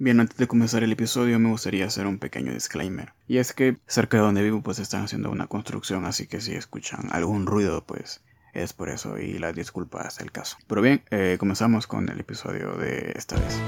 Bien, antes de comenzar el episodio me gustaría hacer un pequeño disclaimer. Y es que cerca de donde vivo pues están haciendo una construcción, así que si escuchan algún ruido pues es por eso y la disculpa es el caso. Pero bien, eh, comenzamos con el episodio de esta vez.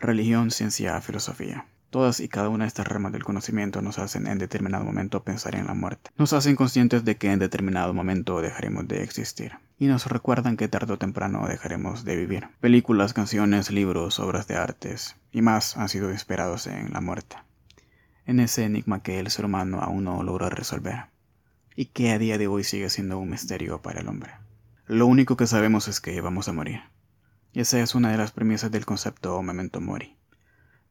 Religión, ciencia, filosofía. Todas y cada una de estas ramas del conocimiento nos hacen en determinado momento pensar en la muerte. Nos hacen conscientes de que en determinado momento dejaremos de existir. Y nos recuerdan que tarde o temprano dejaremos de vivir. Películas, canciones, libros, obras de artes y más han sido inspirados en la muerte. En ese enigma que el ser humano aún no logró resolver. Y que a día de hoy sigue siendo un misterio para el hombre. Lo único que sabemos es que vamos a morir. Y esa es una de las premisas del concepto memento mori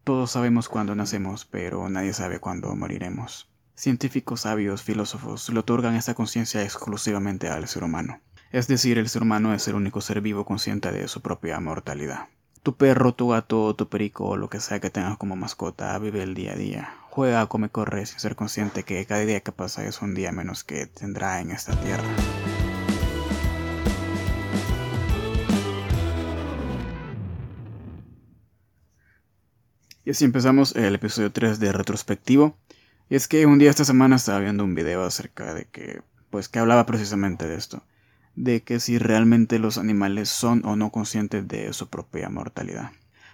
todos sabemos cuándo nacemos, pero nadie sabe cuándo moriremos. Científicos, sabios, filósofos le otorgan esta conciencia exclusivamente al ser humano. Es decir, el ser humano es el único ser vivo consciente de su propia mortalidad. Tu perro, tu gato, tu perico o lo que sea que tengas como mascota vive el día a día. Juega, come, corre sin ser consciente que cada día que pasa es un día menos que tendrá en esta tierra. Y así empezamos el episodio 3 de retrospectivo. Y es que un día esta semana estaba viendo un video acerca de que, pues que hablaba precisamente de esto. De que si realmente los animales son o no conscientes de su propia mortalidad.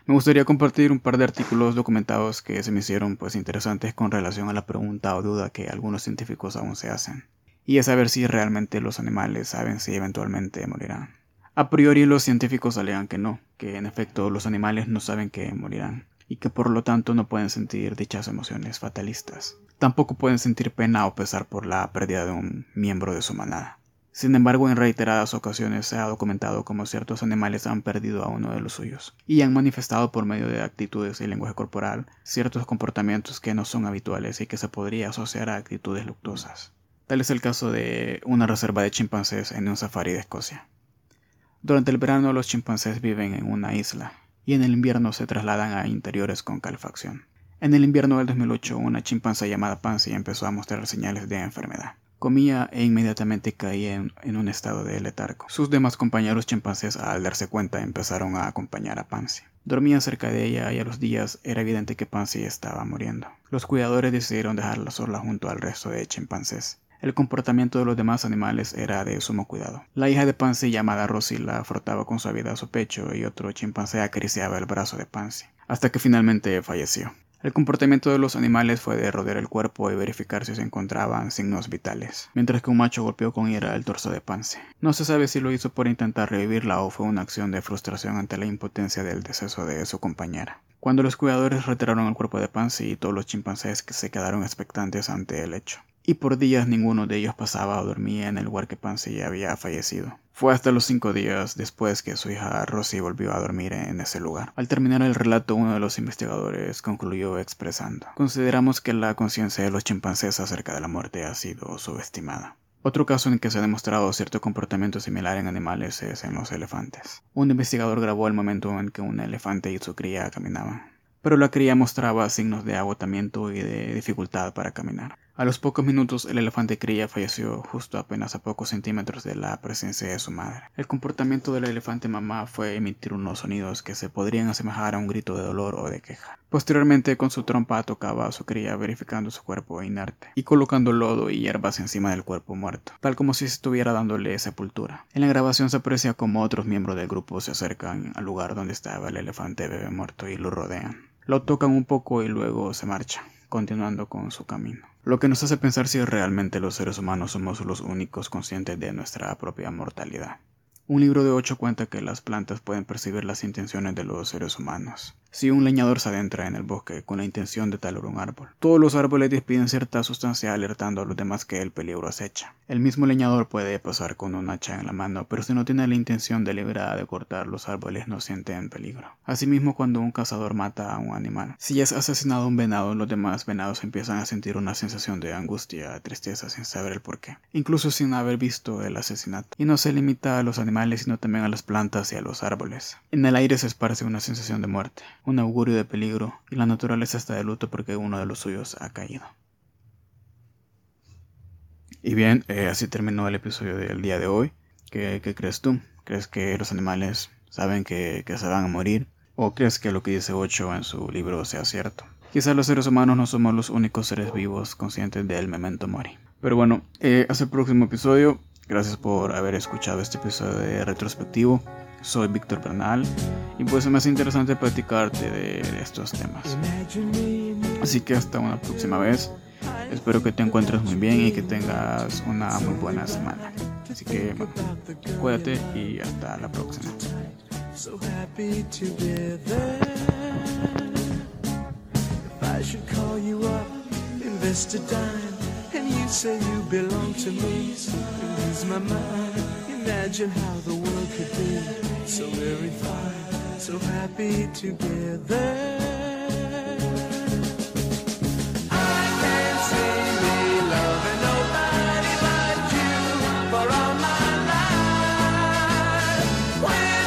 Me gustaría compartir un par de artículos documentados que se me hicieron pues interesantes con relación a la pregunta o duda que algunos científicos aún se hacen. Y es saber si realmente los animales saben si eventualmente morirán. A priori los científicos alegan que no, que en efecto los animales no saben que morirán y que por lo tanto no pueden sentir dichas emociones fatalistas. Tampoco pueden sentir pena o pesar por la pérdida de un miembro de su manada. Sin embargo, en reiteradas ocasiones se ha documentado cómo ciertos animales han perdido a uno de los suyos y han manifestado por medio de actitudes y lenguaje corporal ciertos comportamientos que no son habituales y que se podría asociar a actitudes luctuosas. Tal es el caso de una reserva de chimpancés en un safari de Escocia. Durante el verano los chimpancés viven en una isla, y en el invierno se trasladan a interiores con calefacción. En el invierno del 2008, una chimpancé llamada Pansy empezó a mostrar señales de enfermedad. Comía e inmediatamente caía en, un estado de letargo. Sus demás compañeros chimpancés, al darse cuenta, empezaron a acompañar a Pansy. Dormían cerca de ella y a los días era evidente que Pansy estaba muriendo. Los cuidadores decidieron dejarla sola junto al resto de chimpancés. El comportamiento de los demás animales era de sumo cuidado. La hija de Pansy, llamada Rosie, la frotaba con suavidad su pecho y otro chimpancé acariciaba el brazo de Pansy, hasta que finalmente falleció. El comportamiento de los animales fue de rodear el cuerpo y verificar si se encontraban signos vitales, mientras que un macho golpeó con ira el torso de Pansy. No se sabe si lo hizo por intentar revivirla o fue una acción de frustración ante la impotencia del deceso de su compañera. Cuando los cuidadores retiraron el cuerpo de Pansy, todos los chimpancés se quedaron expectantes ante el hecho y por días ninguno de ellos pasaba o dormía en el lugar que Pansy había fallecido. Fue hasta los cinco días después que su hija Rosie volvió a dormir en ese lugar. Al terminar el relato, uno de los investigadores concluyó expresando: Consideramos que la conciencia de los chimpancés acerca de la muerte ha sido subestimada. Otro caso en que se ha demostrado cierto comportamiento similar en animales es en los elefantes. Un investigador grabó el momento en que un elefante y su cría caminaban, pero la cría mostraba signos de agotamiento y de dificultad para caminar. A los pocos minutos el elefante cría falleció justo apenas a pocos centímetros de la presencia de su madre. El comportamiento del elefante mamá fue emitir unos sonidos que se podrían asemejar a un grito de dolor o de queja. Posteriormente con su trompa tocaba a su cría verificando su cuerpo inerte y colocando lodo y hierbas encima del cuerpo muerto, tal como si estuviera dándole sepultura. En la grabación se aprecia como otros miembros del grupo se acercan al lugar donde estaba el elefante bebé muerto y lo rodean. Lo tocan un poco y luego se marchan, continuando con su camino lo que nos hace pensar si realmente los seres humanos somos los únicos conscientes de nuestra propia mortalidad. Un libro de ocho cuenta que las plantas pueden percibir las intenciones de los seres humanos. Si un leñador se adentra en el bosque con la intención de talar un árbol, todos los árboles despiden cierta sustancia alertando a los demás que el peligro acecha. El mismo leñador puede pasar con un hacha en la mano, pero si no tiene la intención deliberada de cortar los árboles no siente en peligro. Asimismo, cuando un cazador mata a un animal, si es asesinado un venado, los demás venados empiezan a sentir una sensación de angustia, tristeza sin saber el porqué, incluso sin haber visto el asesinato. Y no se limita a los animales, sino también a las plantas y a los árboles. En el aire se esparce una sensación de muerte un augurio de peligro, y la naturaleza está de luto porque uno de los suyos ha caído. Y bien, eh, así terminó el episodio del día de hoy. ¿Qué, crees tú? ¿Crees que los animales saben que, se van a morir? ¿O crees que lo que dice Ocho en su libro sea cierto? Quizás los seres humanos no somos los únicos seres vivos conscientes del memento mori. Pero bueno, eh, hasta el próximo episodio. Gracias por haber escuchado este episodio de retrospectivo. Soy Víctor Bernal y pues es más interesante platicarte de estos temas. Así que hasta una próxima vez. Espero que te encuentres muy bien y que tengas una muy buena semana. Así que bueno, cuídate y hasta la próxima. invest a dime, and you say you belong to me. Lose my mind. Imagine how the world could be so very fine, so happy together.